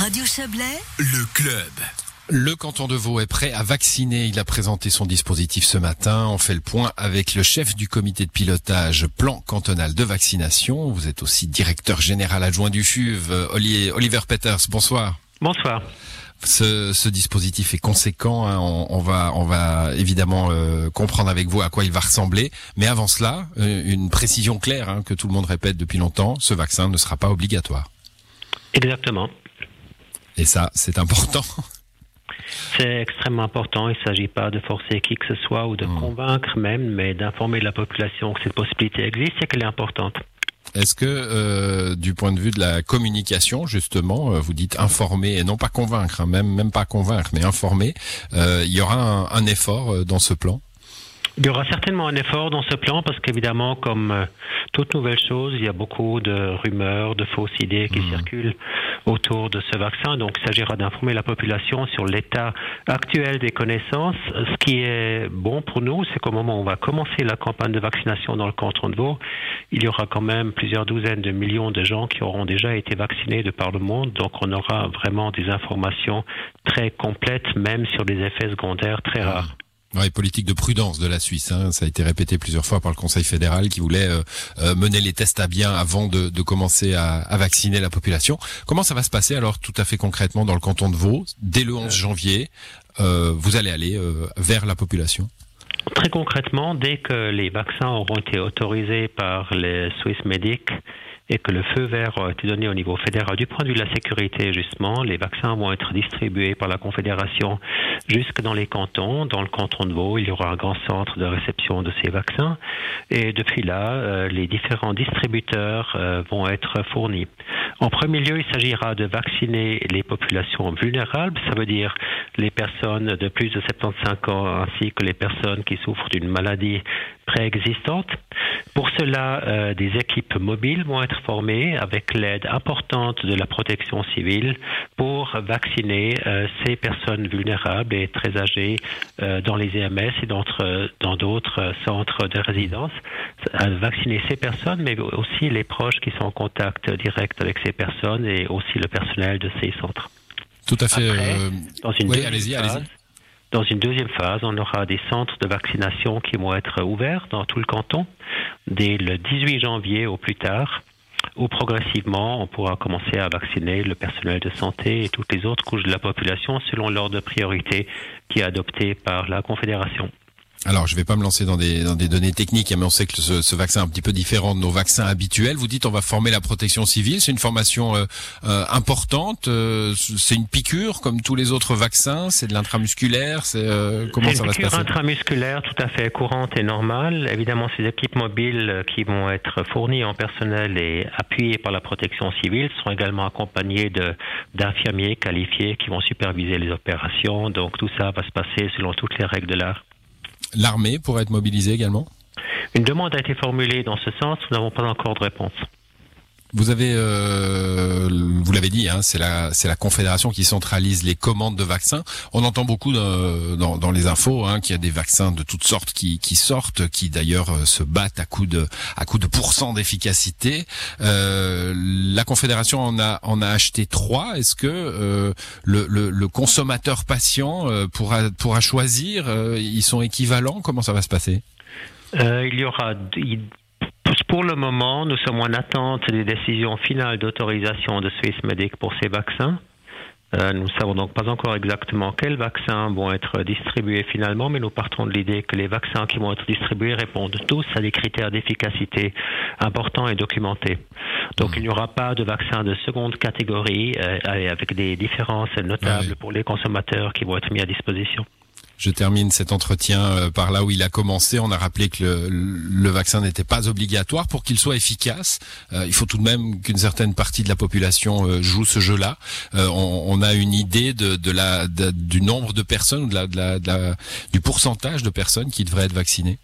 Radio Chablais, le club. Le canton de Vaud est prêt à vacciner. Il a présenté son dispositif ce matin. On fait le point avec le chef du comité de pilotage plan cantonal de vaccination. Vous êtes aussi directeur général adjoint du FUV, Oliver Peters. Bonsoir. Bonsoir. Ce, dispositif est conséquent. Hein. On, va, on va évidemment euh, comprendre avec vous à quoi il va ressembler. Mais avant cela, euh, une précision claire hein, que tout le monde répète depuis longtemps ce vaccin ne sera pas obligatoire. Exactement. Et ça, c'est important. C'est extrêmement important. Il ne s'agit pas de forcer qui que ce soit ou de hmm. convaincre même, mais d'informer la population que cette possibilité existe et qu'elle est importante. Est-ce que, euh, du point de vue de la communication, justement, euh, vous dites informer et non pas convaincre, hein, même même pas convaincre, mais informer, euh, il y aura un effort dans ce plan? Il y aura certainement un effort dans ce plan parce qu'évidemment, comme euh, toute nouvelle chose, il y a beaucoup de rumeurs, de fausses idées qui mmh. circulent autour de ce vaccin. Donc, il s'agira d'informer la population sur l'état actuel des connaissances. Ce qui est bon pour nous, c'est qu'au moment où on va commencer la campagne de vaccination dans le canton de Vaud, il y aura quand même plusieurs douzaines de millions de gens qui auront déjà été vaccinés de par le monde. Donc, on aura vraiment des informations très complètes, même sur des effets secondaires très rares. Oui, politique de prudence de la Suisse. Hein. Ça a été répété plusieurs fois par le Conseil fédéral qui voulait euh, euh, mener les tests à bien avant de, de commencer à, à, vacciner la population. Comment ça va se passer alors tout à fait concrètement dans le canton de Vaud Dès le 11 janvier, euh, vous allez aller vers la population? Très concrètement, dès que les vaccins auront été autorisés par les Swiss Medic, et que le feu vert a été donné au niveau fédéral. Du point de vue de la sécurité, justement, les vaccins vont être distribués par la Confédération jusque dans les cantons. Dans le canton de Vaud, il y aura un grand centre de réception de ces vaccins. Et depuis là, euh, les différents distributeurs euh, vont être fournis. En premier lieu, il s'agira de vacciner les populations vulnérables, ça veut dire les personnes de plus de 75 ans ainsi que les personnes qui souffrent d'une maladie préexistante. Pour cela, euh, des équipes mobiles vont être formées avec l'aide importante de la protection civile pour vacciner euh, ces personnes vulnérables et très âgées euh, dans les EMS et dans d'autres centres de résidence. vacciner ces personnes, mais aussi les proches qui sont en contact direct avec ces personnes et aussi le personnel de ces centres. Tout à fait. dans une allez-y, allez-y. Dans une deuxième phase, on aura des centres de vaccination qui vont être ouverts dans tout le canton dès le 18 janvier au plus tard, où progressivement on pourra commencer à vacciner le personnel de santé et toutes les autres couches de la population selon l'ordre de priorité qui est adopté par la Confédération. Alors, je vais pas me lancer dans des, dans des données techniques, mais on sait que ce, ce, vaccin est un petit peu différent de nos vaccins habituels. Vous dites on va former la protection civile, c'est une formation euh, euh, importante, euh, c'est une piqûre comme tous les autres vaccins, c'est de l'intramusculaire, c'est comment ça va se passer une piqûre intramusculaire tout à fait courante et normale. Évidemment, ces équipes mobiles qui vont être fournies en personnel et appuyées par la protection civile seront également accompagnées de d'infirmiers qualifiés qui vont superviser les opérations. Donc tout ça va se passer selon toutes les règles de l'art. L'armée pourrait être mobilisée également? Une demande a été formulée dans ce sens, nous n'avons pas encore de réponse. Vous avez, euh, vous l'avez dit, hein, c'est la c'est la confédération qui centralise les commandes de vaccins. On entend beaucoup dans, dans, les infos hein, qu'il y a des vaccins de toutes sortes qui, qui sortent, qui d'ailleurs euh, se battent à coup de à coup de pourcent d'efficacité. Euh, la confédération en a en a acheté trois. Est-ce que euh, le, le, le, consommateur patient euh, pourra pourra choisir Ils sont équivalents? Comment ça va se passer? Il y aura pour le moment, nous sommes en attente des décisions finales d'autorisation de Swissmedic pour ces vaccins. Euh, nous ne savons donc pas encore exactement quels vaccins vont être distribués finalement, mais nous partons de l'idée que les vaccins qui vont être distribués répondent tous à des critères d'efficacité importants et documentés. Donc il n'y aura pas de vaccins de seconde catégorie euh, avec des différences notables pour les consommateurs qui vont être mis à disposition. Je termine cet entretien euh, par là où il a commencé. On a rappelé que le, vaccin n'était pas obligatoire pour qu'il soit efficace. Euh, il faut tout de même qu'une certaine partie de la population euh, joue ce jeu-là. On, a une idée de, la du nombre de personnes de la, du pourcentage de personnes qui devraient être vaccinées.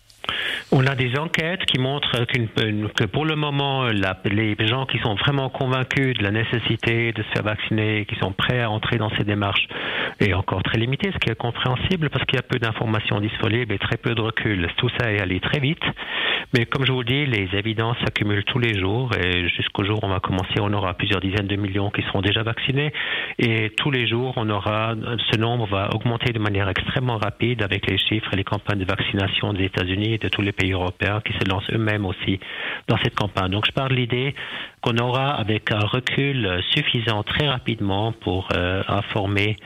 On a des enquêtes qui montrent que pour le moment, les gens qui sont vraiment convaincus de la nécessité de se faire vacciner, qui sont prêts à entrer dans ces démarches, est encore très limité, ce qui est compréhensible parce qu'il y a peu d'informations disponibles et très peu de recul. Tout ça est allé très vite. Mais comme je vous dis, les évidences s'accumulent tous les jours et jusqu'au jour où on va commencer, on aura plusieurs dizaines de millions qui seront déjà vaccinés et tous les jours, on aura, ce nombre va augmenter de manière extrêmement rapide avec les chiffres et les campagnes de vaccination des États-Unis et de tous les pays européens qui se lancent eux-mêmes aussi dans cette campagne. Donc je parle de l'idée qu'on aura avec un recul suffisant très rapidement pour euh, informer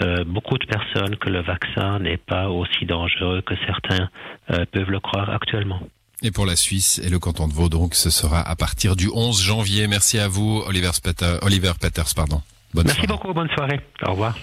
euh, beaucoup de personnes que le vaccin n'est pas aussi dangereux que certains euh, peuvent le croire actuellement. Et pour la Suisse et le canton de Vaud, donc, ce sera à partir du 11 janvier. Merci à vous, Oliver, Peters. Oliver Peters. Pardon. Bonne Merci beaucoup, bonne soirée. Au revoir.